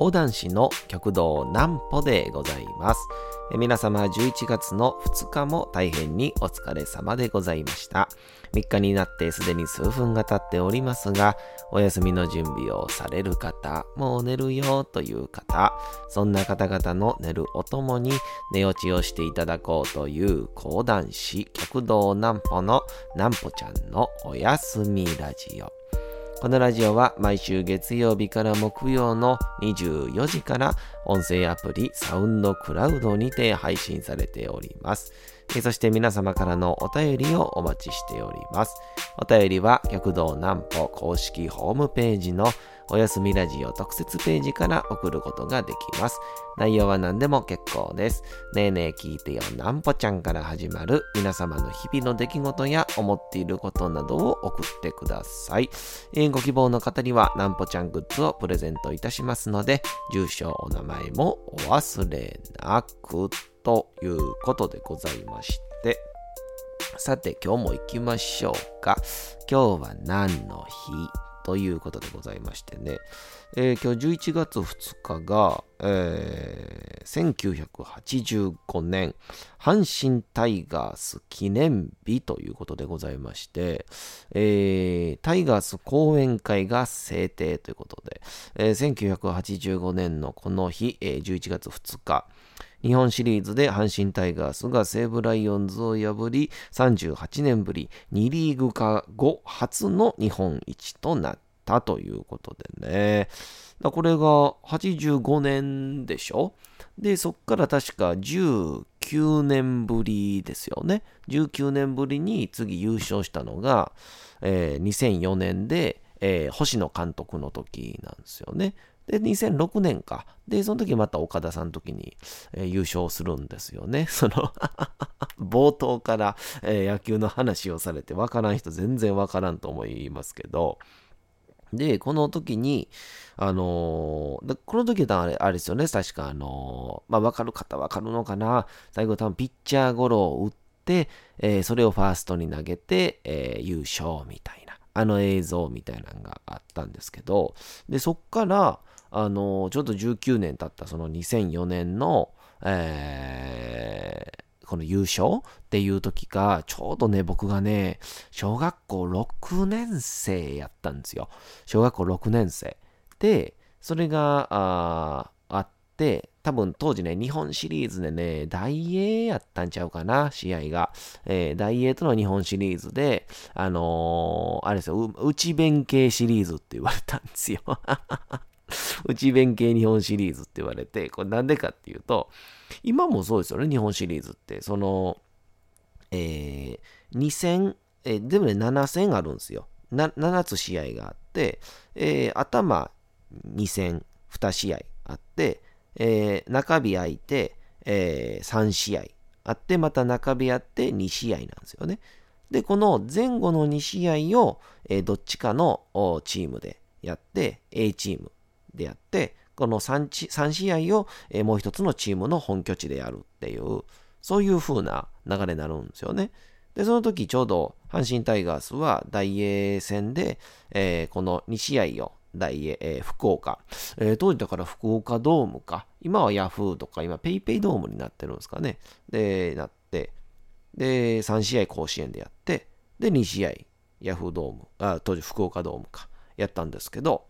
講談師の極道南歩でございます。皆様11月の2日も大変にお疲れ様でございました。3日になってすでに数分が経っておりますが、お休みの準備をされる方、もう寝るよという方、そんな方々の寝るおともに寝落ちをしていただこうという講談師極道南歩の南歩ちゃんのおやすみラジオ。このラジオは毎週月曜日から木曜の24時から音声アプリサウンドクラウドにて配信されております。そして皆様からのお便りをお待ちしております。お便りは極道南歩公式ホームページのおやすみラジオ特設ページから送ることができます。内容は何でも結構です。ねえねえ聞いてよなんぽちゃんから始まる皆様の日々の出来事や思っていることなどを送ってください。えー、ご希望の方にはなんぽちゃんグッズをプレゼントいたしますので、住所、お名前もお忘れなくということでございまして、さて今日も行きましょうか。今日は何の日？ということでございましてね、えー、今日11月2日が、えー、1985年阪神タイガース記念日ということでございまして、えー、タイガース講演会が制定ということで、えー、1985年のこの日、えー、11月2日、日本シリーズで阪神タイガースが西武ライオンズを破り、38年ぶり2リーグ化後初の日本一となったということでね。これが85年でしょ？で、そっから確か19年ぶりですよね。19年ぶりに次優勝したのが、えー、2004年で、えー、星野監督の時なんですよね。で、2006年か。で、その時また岡田さんの時に、えー、優勝するんですよね。その 冒頭から、えー、野球の話をされて、わからん人全然わからんと思いますけど、で、この時に、あのー、この時はあれあれですよね、確か、あのー、まあ、わかる方わかるのかな、最後多分ピッチャーゴロを打って、えー、それをファーストに投げて、え優勝みたいな、あの映像みたいなのがあったんですけど、で、そっから、あのちょっと19年経ったその2004年の、えー、この優勝っていう時が、ちょうどね、僕がね、小学校6年生やったんですよ。小学校6年生。で、それが、ああって、多分当時ね、日本シリーズでね、大英やったんちゃうかな、試合が。えー、大英との日本シリーズで、あのー、あれですよ、内弁慶シリーズって言われたんですよ。内弁慶日本シリーズって言われて、これなんでかっていうと、今もそうですよね、日本シリーズって。その、えー、2戦、えー、でもね、7戦あるんですよ。7つ試合があって、えー、頭2戦、2試合あって、えー、中日空いて、えー、3試合あって、また中日あって2試合なんですよね。で、この前後の2試合を、えー、どっちかのチームでやって、A チームでやって、この 3, 3試合を、えー、もう一つのチームの本拠地でやるっていう、そういう風な流れになるんですよね。で、その時ちょうど阪神タイガースは大英戦で、えー、この2試合を大英、えー、福岡、えー、当時だから福岡ドームか、今はヤフーとか今ペイペイドームになってるんですかね。で、なって、で、3試合甲子園でやって、で、2試合ヤフードーム、あ当時福岡ドームか、やったんですけど、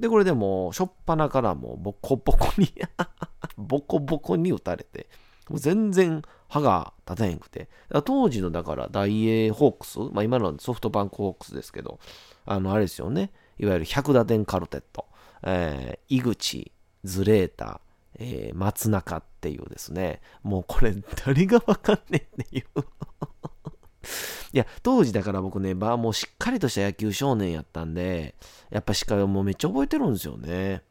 で、これでも、しょっぱなからもうボコボコに ボコボコに打たれて、もう全然歯が立たへんくて。当時のだから大英ホークス、まあ今のソフトバンクホークスですけど、あのあれですよね、いわゆる100打点カルテット、えー、井口、ズレータ、えー、松中っていうですね、もうこれ誰がわかんねえっていう。いや、当時だから僕ね、バーもうしっかりとした野球少年やったんで、やっぱ司会もうめっちゃ覚えてるんですよね。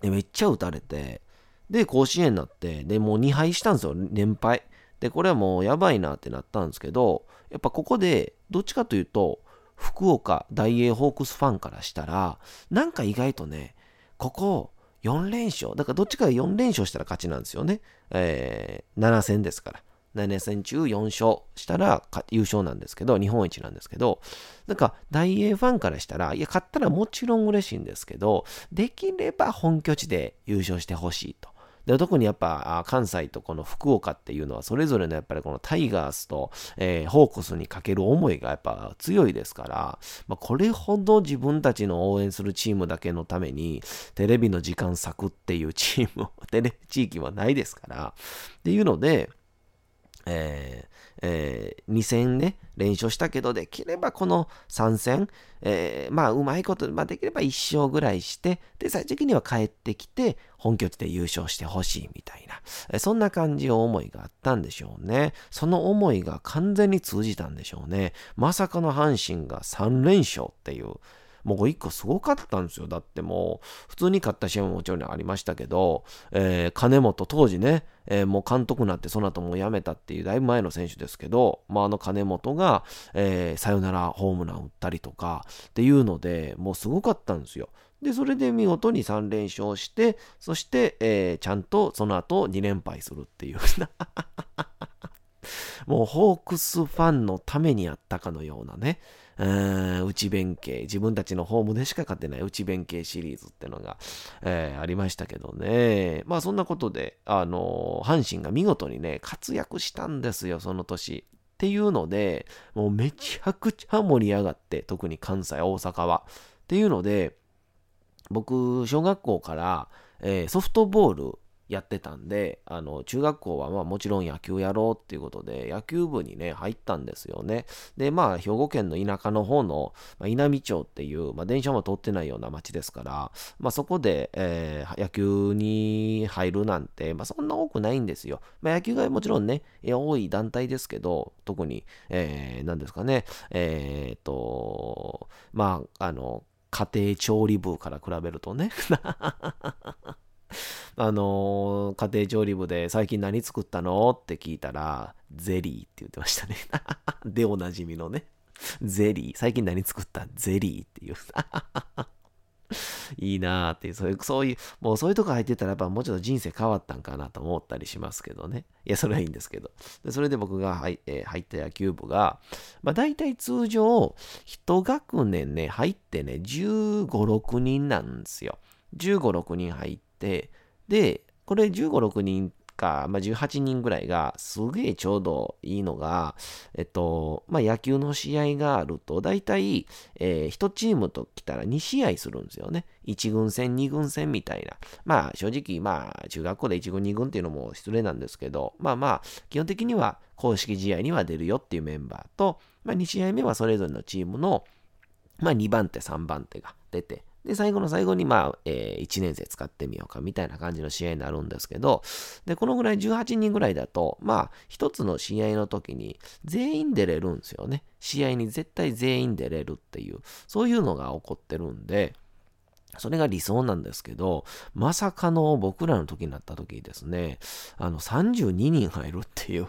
で、めっちゃ打たれて、で、甲子園になって、で、もう2敗したんですよ、連敗。で、これはもうやばいなってなったんですけど、やっぱここで、どっちかというと、福岡大英ホークスファンからしたら、なんか意外とね、ここ4連勝、だからどっちかが4連勝したら勝ちなんですよね。えー、7戦ですから。7戦中4勝したら優勝なんですけど、日本一なんですけど、なんか大英ファンからしたら、いや、勝ったらもちろん嬉しいんですけど、できれば本拠地で優勝してほしいと。で特にやっぱ関西とこの福岡っていうのはそれぞれのやっぱりこのタイガースと、えー、ホークスにかける思いがやっぱ強いですから、まあ、これほど自分たちの応援するチームだけのためにテレビの時間割くっていうチーム、テレビ地域はないですから、っていうので、えーえー、2戦ね、連勝したけど、できればこの3戦、えー、まあ、うまいこと、まあ、できれば1勝ぐらいして、で、最終的には帰ってきて、本拠地で優勝してほしいみたいな、えー、そんな感じの思いがあったんでしょうね。その思いが完全に通じたんでしょうね。まさかの阪神が3連勝っていう、もう1個すごかったんですよ。だってもう、普通に勝った試合ももちろんありましたけど、えー、金本当時ね、えー、もう監督になってその後もう辞めたっていうだいぶ前の選手ですけど、まあ、あの金本が、えー、サヨナラホームラン打ったりとかっていうので、もうすごかったんですよ。で、それで見事に3連勝して、そして、えー、ちゃんとその後2連敗するっていう。もうホークスファンのためにやったかのようなね、内弁慶、自分たちのホームでしか勝てない内弁慶シリーズってのが、えー、ありましたけどね。まあそんなことで、あのー、阪神が見事にね、活躍したんですよ、その年。っていうので、もうめちゃくちゃ盛り上がって、特に関西、大阪は。っていうので、僕、小学校から、えー、ソフトボールやってたんで、あの、中学校はまあもちろん野球やろうっていうことで、野球部にね、入ったんですよね。で、まあ、兵庫県の田舎の方の、まあ、稲美町っていう、まあ、電車も通ってないような町ですから、まあ、そこで、えー、野球に入るなんて、まあ、そんな多くないんですよ。まあ、野球がもちろんね、多い団体ですけど、特に、えー、何ですかね、えー、っと、まあ、あの、家庭調理部から比べるとね あのー、家庭調理部で最近何作ったの？って聞いたら、ゼリーって言ってましたね。でおなじみのね。ゼリー。最近何作った？ゼリーっていう。いいなーっていう、そういう、そういう、もうそういうとこ入ってたらやっぱもうちょっと人生変わったんかなと思ったりしますけどね。いや、それはいいんですけど。でそれで僕が入,、えー、入った野球部が、まあ大体通常、一学年ね、入ってね、15、6人なんですよ。15、6人入って、で、これ15、6人か、まあ、18人ぐらいが、すげえちょうどいいのが、えっと、まあ、野球の試合があると、大体、えー、1チームと来たら2試合するんですよね。1軍戦、2軍戦みたいな。まあ、正直、まあ、中学校で1軍、2軍っていうのも失礼なんですけど、まあまあ、基本的には公式試合には出るよっていうメンバーと、まあ、2試合目はそれぞれのチームの、まあ、2番手、3番手が出て、で、最後の最後に、まあ、えー、1年生使ってみようかみたいな感じの試合になるんですけど、で、このぐらい18人ぐらいだと、まあ、一つの試合の時に全員出れるんですよね。試合に絶対全員出れるっていう、そういうのが起こってるんで、それが理想なんですけど、まさかの僕らの時になった時ですね、あの、32人入るっていう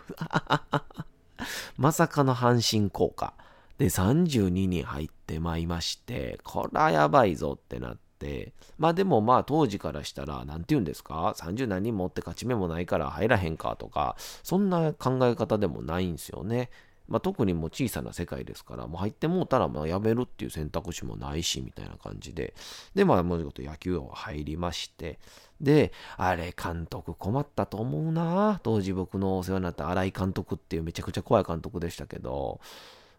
まさかの阪神効果。で、32人入ってまいりまして、こらやばいぞってなって、まあでもまあ当時からしたら、なんて言うんですか ?30 何人持って勝ち目もないから入らへんかとか、そんな考え方でもないんですよね。まあ、特にもう小さな世界ですから、もう入ってもうたらまあやめるっていう選択肢もないし、みたいな感じで。で、まあ、もうちょっと野球を入りまして、で、あれ、監督困ったと思うな当時僕のお世話になった新井監督っていうめちゃくちゃ怖い監督でしたけど、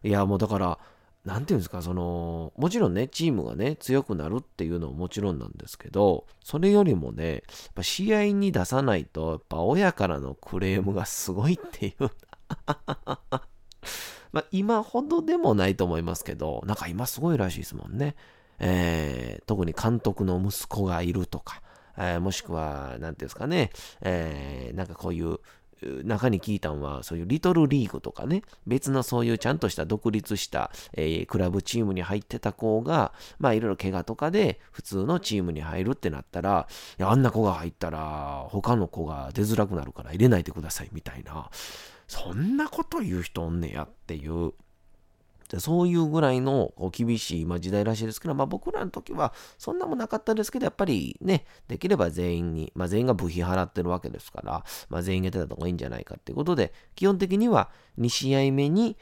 いや、もうだから、なんていうんですか、その、もちろんね、チームがね、強くなるっていうのももちろんなんですけど、それよりもね、やっぱ試合に出さないと、やっぱ親からのクレームがすごいっていう。まあ、今ほどでもないと思いますけど、なんか今すごいらしいですもんね。えー、特に監督の息子がいるとか、えー、もしくは、なんていうんですかね、えー、なんかこういう、中に聞いたんは、そういうリトルリーグとかね、別のそういうちゃんとした独立した、えー、クラブチームに入ってた子が、まあいろいろ怪我とかで普通のチームに入るってなったら、いや、あんな子が入ったら他の子が出づらくなるから入れないでくださいみたいな、そんなこと言う人おんねやっていう。そういうぐらいの厳しい、ま、時代らしいですけど、まあ、僕らの時はそんなもなかったですけど、やっぱりね、できれば全員に、まあ、全員が部費払ってるわけですから、まあ、全員が出た方がいいんじゃないかっていうことで、基本的には2試合目に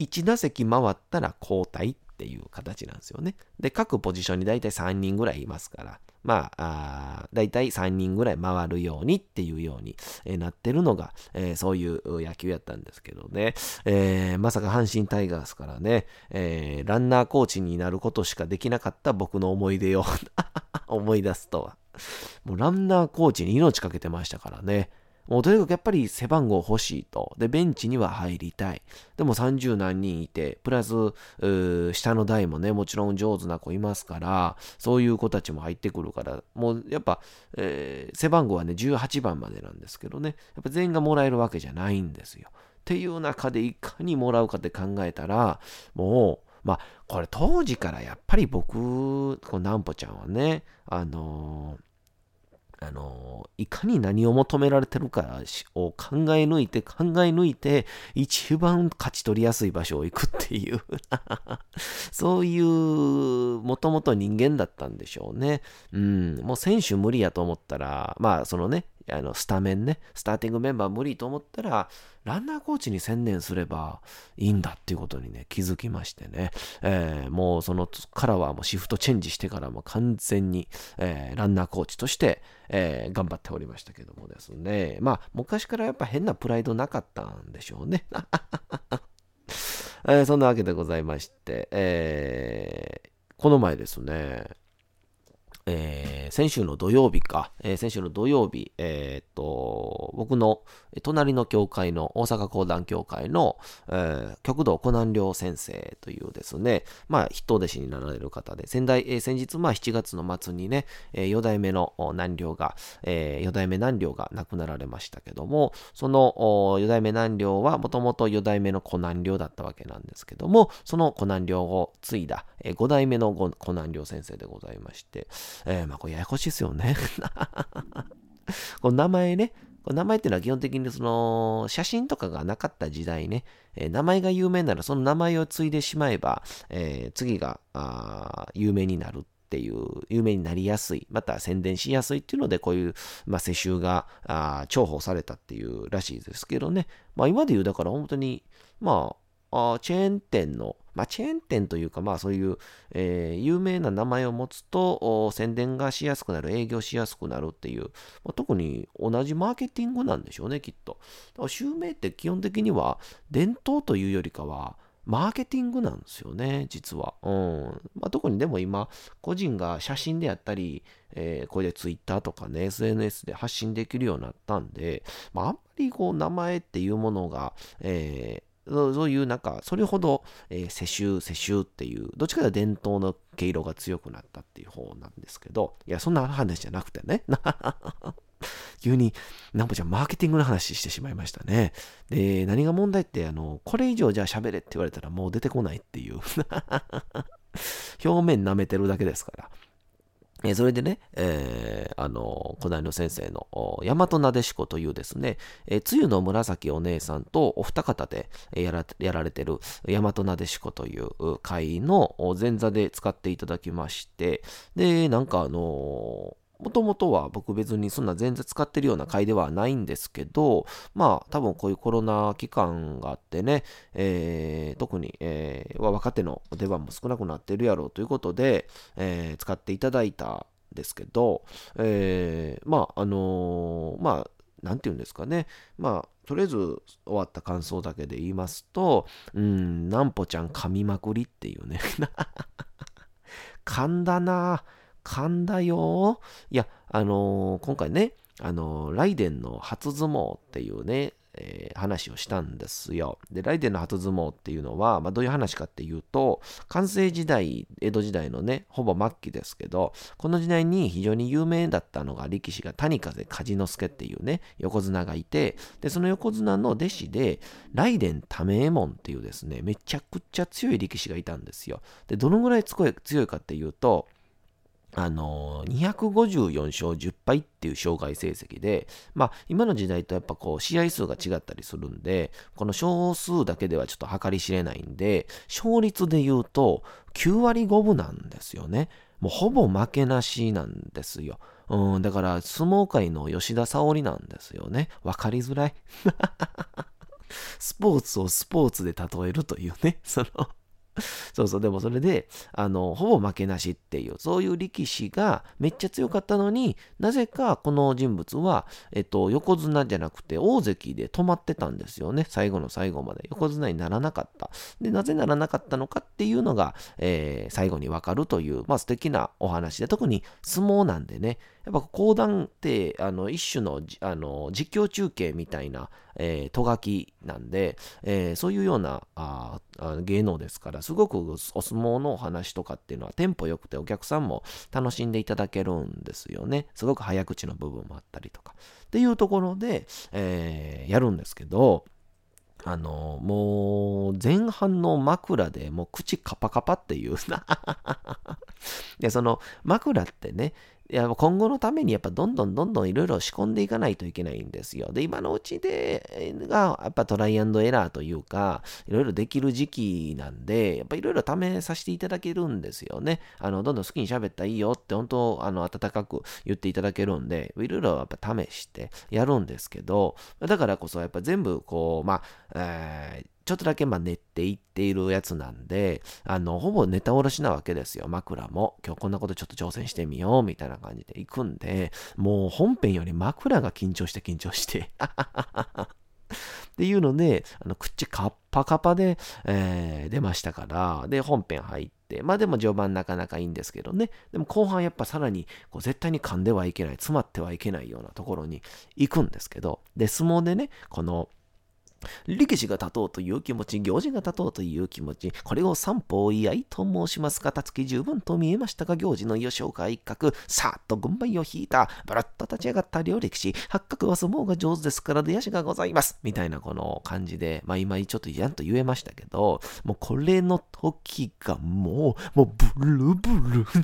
1打席回ったら交代っていう形なんですよね。で、各ポジションに大体3人ぐらいいますから、まあ、だいたい3人ぐらい回るようにっていうように、え、なってるのが、えー、そういう野球やったんですけどね、えー、まさか阪神タイガースからね、えランナーコーチになることしかできなかった僕の思い出を 思い出すとは。もうランナーコーチに命かけてましたからね。もうとにかくやっぱり背番号欲しいと。で、ベンチには入りたい。でも30何人いて、プラス、下の台もね、もちろん上手な子いますから、そういう子たちも入ってくるから、もうやっぱ、えー、背番号はね、18番までなんですけどね、やっぱ全員がもらえるわけじゃないんですよ。っていう中でいかにもらうかって考えたら、もう、まあ、これ当時からやっぱり僕、このナンポちゃんはね、あのーあの、いかに何を求められてるかを考え抜いて考え抜いて一番勝ち取りやすい場所を行くっていう そういうもともと人間だったんでしょうね。うん、もう選手無理やと思ったら、まあそのね、あのスタメンね、スターティングメンバー無理と思ったら、ランナーコーチに専念すればいいんだっていうことにね、気づきましてね、えー、もうそのからはもうシフトチェンジしてからも完全に、えー、ランナーコーチとして、えー、頑張っておりましたけどもですね、まあ昔からやっぱ変なプライドなかったんでしょうね。えー、そんなわけでございまして、えー、この前ですね、えー、先週の土曜日か、えー、先週の土曜日、えー、っと、僕の隣の教会の、大阪講談教会の、えー、極道湖南良先生というですね、まあ、筆頭弟子になられる方で、先代、えー、先日、まあ、7月の末にね、えー、4代目の南良が、えー、4代目南良が亡くなられましたけども、その4代目南良は、もともと4代目の湖南良だったわけなんですけども、その湖南良を継いだ、えー、5代目の湖南良先生でございまして、えー、まあ、これややこしいですよね。この名前ね、この名前っていうのは基本的にその写真とかがなかった時代ね、えー、名前が有名ならその名前を継いでしまえば、えー、次があ有名になるっていう、有名になりやすい、また宣伝しやすいっていうので、こういう、まあ、世襲があ重宝されたっていうらしいですけどね。まあ、今で言う、だから本当に、ま、あチェーン店の、まあ、チェーン店というか、まあ、そういう、えー、有名な名前を持つと、宣伝がしやすくなる、営業しやすくなるっていう、まあ、特に同じマーケティングなんでしょうね、きっと。だから襲名って基本的には、伝統というよりかは、マーケティングなんですよね、実は。うん。まあ、特にでも今、個人が写真であったり、えー、これで Twitter とかね、SNS で発信できるようになったんで、まあ、あんまりこう、名前っていうものが、えーそういうなんか、それほど、えー、世襲、世襲っていう、どっちかというと伝統の毛色が強くなったっていう方なんですけど、いや、そんな話じゃなくてね。急に、なんぼちゃん、マーケティングの話してしまいましたね。で、何が問題って、あの、これ以上じゃあ喋れって言われたらもう出てこないっていう。表面舐めてるだけですから。えそれでね、えー、あの、古代の先生の大和なでしこというですね、えー、つゆの紫お姉さんとお二方でやらやられてる大和なでしこという会の前座で使っていただきまして、で、なんかあのもともとは僕別にそんな全然使ってるような回ではないんですけど、まあ多分こういうコロナ期間があってね、えー、特に、えー、若手の出番も少なくなってるやろうということで、えー、使っていただいたんですけど、えー、まああのー、まあなんて言うんですかね。まあ、とりあえず終わった感想だけで言いますと、うん、なんぽちゃん噛みまくりっていうね。噛んだなぁ。噛んだよ。いや、あのー、今回ね、あのー、ライデンの初相撲っていうね、えー、話をしたんですよ。で、ライデンの初相撲っていうのは、まあ、どういう話かっていうと、完成時代、江戸時代のね、ほぼ末期ですけど、この時代に非常に有名だったのが力士が谷風梶之助っていうね、横綱がいて、で、その横綱の弟子で、ライデン多名門っていうですね、めちゃくちゃ強い力士がいたんですよ。で、どのぐらい強いかっていうと、あの、254勝10敗っていう障害成績で、まあ、今の時代とやっぱこう、試合数が違ったりするんで、この勝数だけではちょっと計り知れないんで、勝率で言うと、9割5分なんですよね。もうほぼ負けなしなんですよ。うん、だから相撲界の吉田沙保里なんですよね。わかりづらい。スポーツをスポーツで例えるというね、その そうそう、でもそれで、あの、ほぼ負けなしっていう、そういう力士がめっちゃ強かったのになぜかこの人物は、えっと、横綱じゃなくて大関で止まってたんですよね。最後の最後まで。横綱にならなかった。で、なぜならなかったのかっていうのが、えー、最後にわかるという、まあ素敵なお話で、特に相撲なんでね、やっぱ講談ってあの一種のあの実況中継みたいな、えー、とがきなんで、えー、そういうようなあ芸能ですからすごくお相撲のお話とかっていうのはテンポ良くてお客さんも楽しんでいただけるんですよね。すごく早口の部分もあったりとか。っていうところで、えー、やるんですけどあの、もう、前半の枕でもう口カパカパっていうな。で、その枕ってね、いや今後のためにやっぱどんどんどんどんいろいろ仕込んでいかないといけないんですよ。で、今のうちでがやっぱトライアンドエラーというか、いろいろできる時期なんで、やっぱいろいろ試させていただけるんですよね。あの、どんどん好きに喋ったらいいよって本当、あの、温かく言っていただけるんで、いろいろやっぱ試してやるんですけど、だからこそやっぱ全部こう、まあ、えーちょっとだけまあ練っていっているやつなんで、あの、ほぼネタおろしなわけですよ、枕も。今日こんなことちょっと挑戦してみよう、みたいな感じで行くんで、もう本編より枕が緊張して緊張して。っていうので、あの口カッパカパで、えー、出ましたから、で、本編入って、まあでも序盤なかなかいいんですけどね。でも後半やっぱさらに、こう絶対に噛んではいけない、詰まってはいけないようなところに行くんですけど、で、相撲でね、この、力士が立とうという気持ち、行事が立とうという気持ち、これを三方居合と申しますが、たつき十分と見えましたが、行事の吉岡一角、さっと軍配を引いた、バラッと立ち上がった両力士、八角は相撲が上手ですから出足がございます。みたいなこの感じで、まあ今ちょっとやんと言えましたけど、もうこれの時がもう、もうブルブル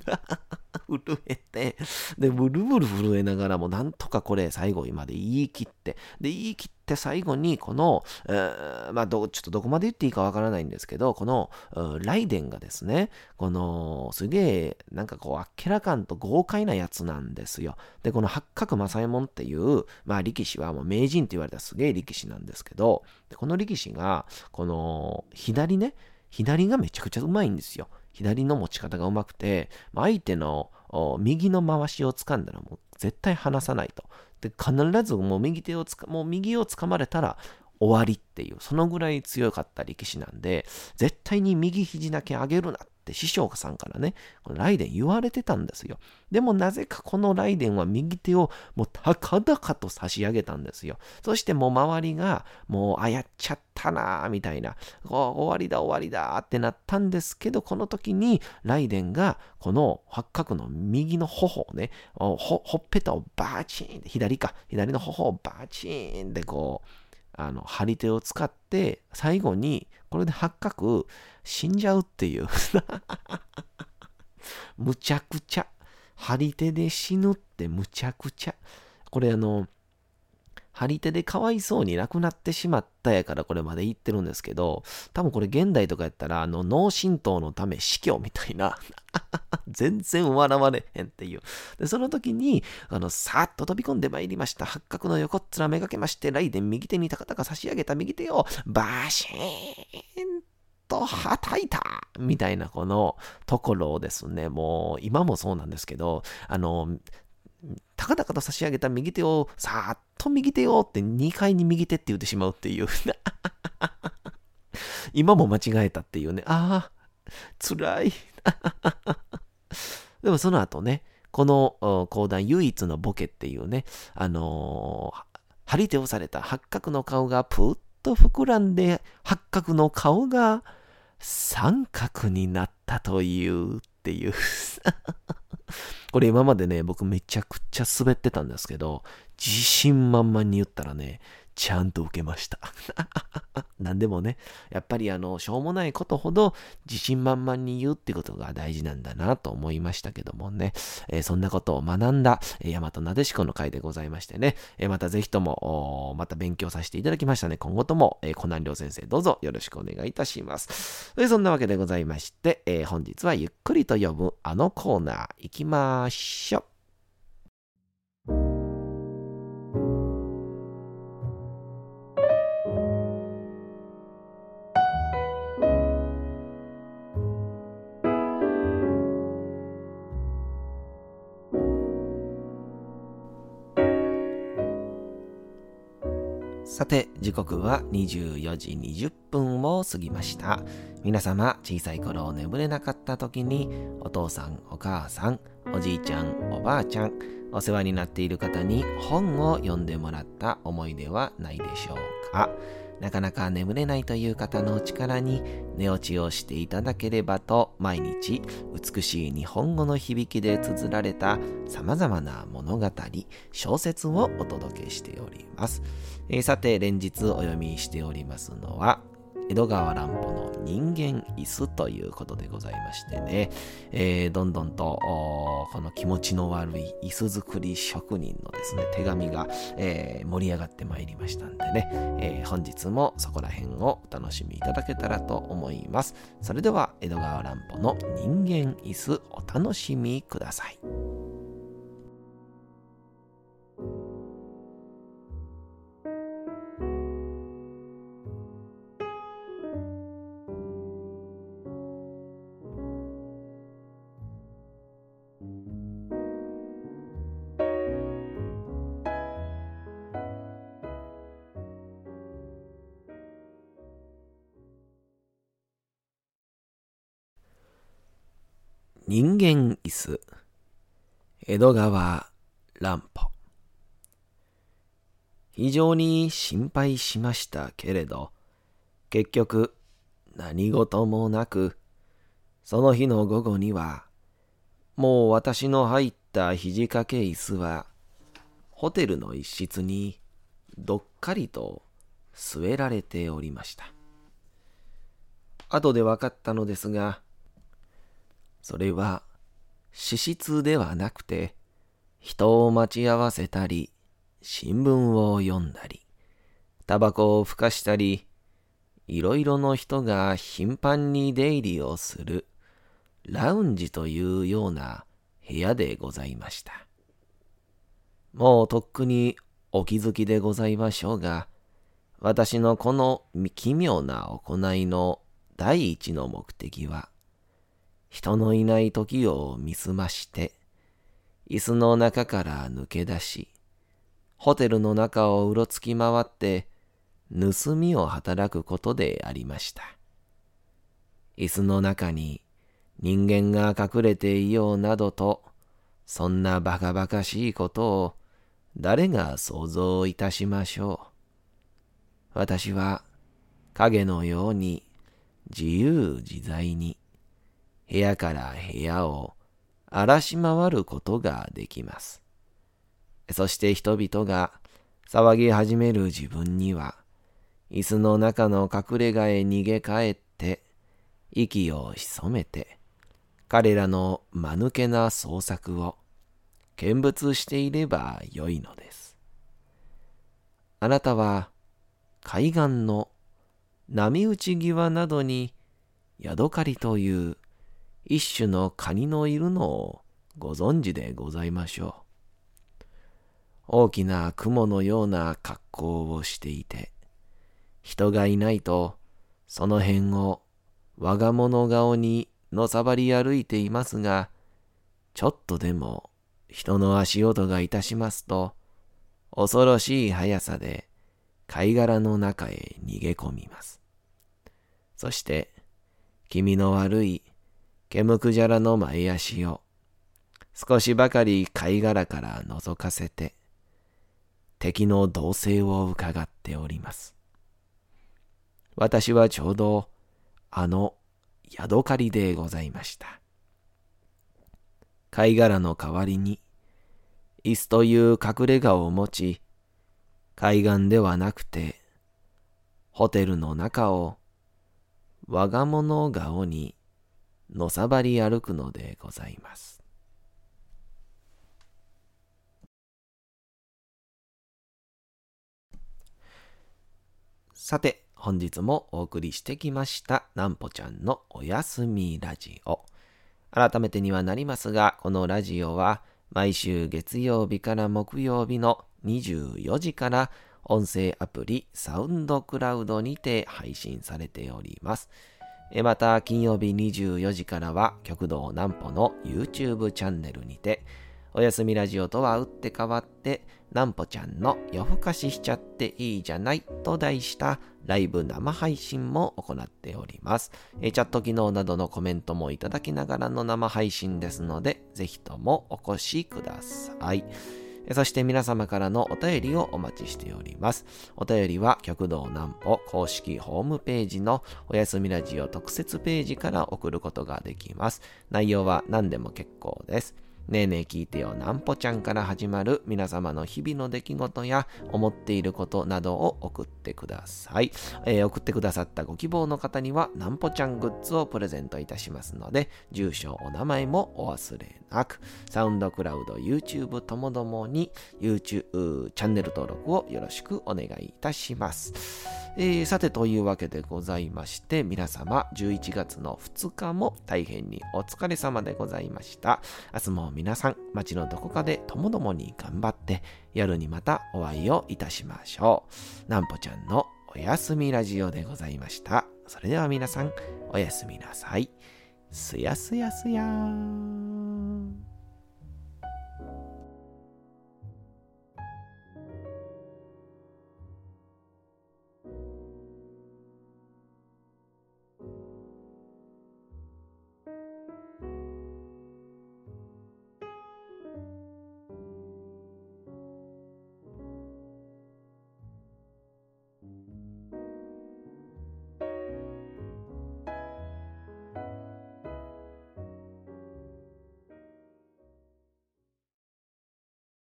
震えて、で、ブルブル震えながらも、なんとかこれ最後まで言い切って、で、言い切ってで最後に、この、まあど、ちょっとどこまで言っていいかわからないんですけど、この、ライデンがですね、この、すげえ、なんかこう、あっけらかんと豪快なやつなんですよ。で、この八角正右衛門っていう、まあ、力士はもう名人って言われたすげえ力士なんですけど、でこの力士が、この、左ね、左がめちゃくちゃうまいんですよ。左の持ち方がうまくて、相手の右の回しを掴んだらもう絶対離さないと。で、必ずもう右手をつか、もう右を掴まれたら終わりっていう、そのぐらい強かった力士なんで、絶対に右肘だけ上げるなっって師匠さんからね、このライデン言われてたんですよ。でもなぜかこのライデンは右手をもう高々と差し上げたんですよ。そしてもう周りがもうあやっちゃったなみたいな、終わりだ終わりだってなったんですけど、この時にライデンがこの八角の右の頬をね、ほほっぺたをバーチンって左か、左の頬をバーチンってこう、あの、張り手を使って、最後に、これで八角、死んじゃうっていう むちゃくちゃ。張り手で死ぬってむちゃくちゃ。これあの、張り手でかわいそうに亡くなってしまったやからこれまで言ってるんですけど、多分これ現代とかやったら、あの、脳震盪のため死去みたいな全然笑われへんっていう。で、その時に、あの、さっと飛び込んでまいりました。八角の横っ面めがけまして、ライデン右手に高々差し上げた右手を、バシーンとはたいたみたいなこのところをですね、もう今もそうなんですけど、あの、高々と差し上げた右手をさーっと右手をって2回に右手って言ってしまうっていう 今も間違えたっていうね。ああ、辛い。でもその後ね、この講談唯一のボケっていうね、あのー、張り手をされた八角の顔がぷっと膨らんで、八角の顔が三角になったというっていう。これ今までね、僕めちゃくちゃ滑ってたんですけど、自信満々に言ったらね、ちゃんと受けました。何でもね、やっぱりあの、しょうもないことほど自信満々に言うってことが大事なんだなと思いましたけどもね、えー、そんなことを学んだ、えー、大和なでしこの回でございましてね、えー、またぜひとも、また勉強させていただきましたね。今後とも、えー、コナン亮先生どうぞよろしくお願いいたします。そんなわけでございまして、えー、本日はゆっくりと読むあのコーナー行きましょう。さて、時刻は24時20分を過ぎました。皆様、小さい頃眠れなかった時に、お父さん、お母さん、おじいちゃん、おばあちゃん、お世話になっている方に本を読んでもらった思い出はないでしょうか？なかなか眠れないという方の力に寝落ちをしていただければと毎日美しい日本語の響きで綴られた様々な物語、小説をお届けしております。えー、さて連日お読みしておりますのは江戸川乱歩の人間椅子ということでございましてね、えー、どんどんとこの気持ちの悪い椅子作り職人のですね、手紙が、えー、盛り上がってまいりましたんでね、えー、本日もそこら辺をお楽しみいただけたらと思います。それでは江戸川乱歩の人間椅子お楽しみください。人間椅子。江戸川乱歩。非常に心配しましたけれど結局何事もなくその日の午後にはもう私の入った肘掛け椅子はホテルの一室にどっかりと据えられておりました。後で分かったのですがそれは資質ではなくて、人を待ち合わせたり、新聞を読んだり、タバコをふかしたり、いろいろの人が頻繁に出入りをするラウンジというような部屋でございました。もうとっくにお気づきでございましょうが、私のこの奇妙な行いの第一の目的は、人のいない時を見すまして、椅子の中から抜け出し、ホテルの中をうろつき回って、盗みを働くことでありました。椅子の中に人間が隠れていようなどと、そんなバカバカしいことを誰が想像いたしましょう。私は影のように自由自在に部屋から部屋を荒らし回ることができます。そして人々が騒ぎ始める自分には、椅子の中の隠れ家へ逃げ帰って、息を潜めて、彼らの間抜けな創作を見物していればよいのです。あなたは海岸の波打ち際などにヤドカリという一種のカニのいるのをご存知でございましょう。大きな雲のような格好をしていて、人がいないとその辺を我が物顔にのさばり歩いていますが、ちょっとでも人の足音がいたしますと、恐ろしい速さで貝殻の中へ逃げ込みます。そして、気味の悪いケムクジャラの前足を少しばかり貝殻から覗かせて敵の動静を伺っております。私はちょうどあのヤドカリでございました。貝殻の代わりに椅子という隠れ家を持ち、海岸ではなくて、ホテルの中を我が物顔にのさばり歩くのでございます。さて、本日もお送りしてきました、なんぽちゃんのおやすみラジオ。改めてにはなりますが、このラジオは毎週月曜日から木曜日の24時から音声アプリサウンドクラウドにて配信されております。また金曜日24時からは極道南歩の YouTube チャンネルにておやすみラジオとは打って変わってなんぽちゃんの夜更かししちゃっていいじゃないと題したライブ生配信も行っております。チャット機能などのコメントもいただきながらの生配信ですので、ぜひともお越しください。そして皆様からのお便りをお待ちしております。お便りは極道南歩公式ホームページのおやすみラジオ特設ページから送ることができます。内容は何でも結構です。ねえねえ聞いてよなんぽちゃんから始まる皆様の日々の出来事や思っていることなどを送ってください。えー、送ってくださったご希望の方にはなんぽちゃんグッズをプレゼントいたしますので、住所、お名前もお忘れなく、サウンドクラウド、YouTube ともどもに YouTube チャンネル登録をよろしくお願いいたします。えー、さてというわけでございまして、皆様11月の2日も大変にお疲れ様でございました。明日も皆さん、街のどこかでともどもに頑張って、夜にまたお会いをいたしましょう。なんぽちゃんのおやすみラジオでございました。それでは皆さん、おやすみなさい。すやすやすやーん。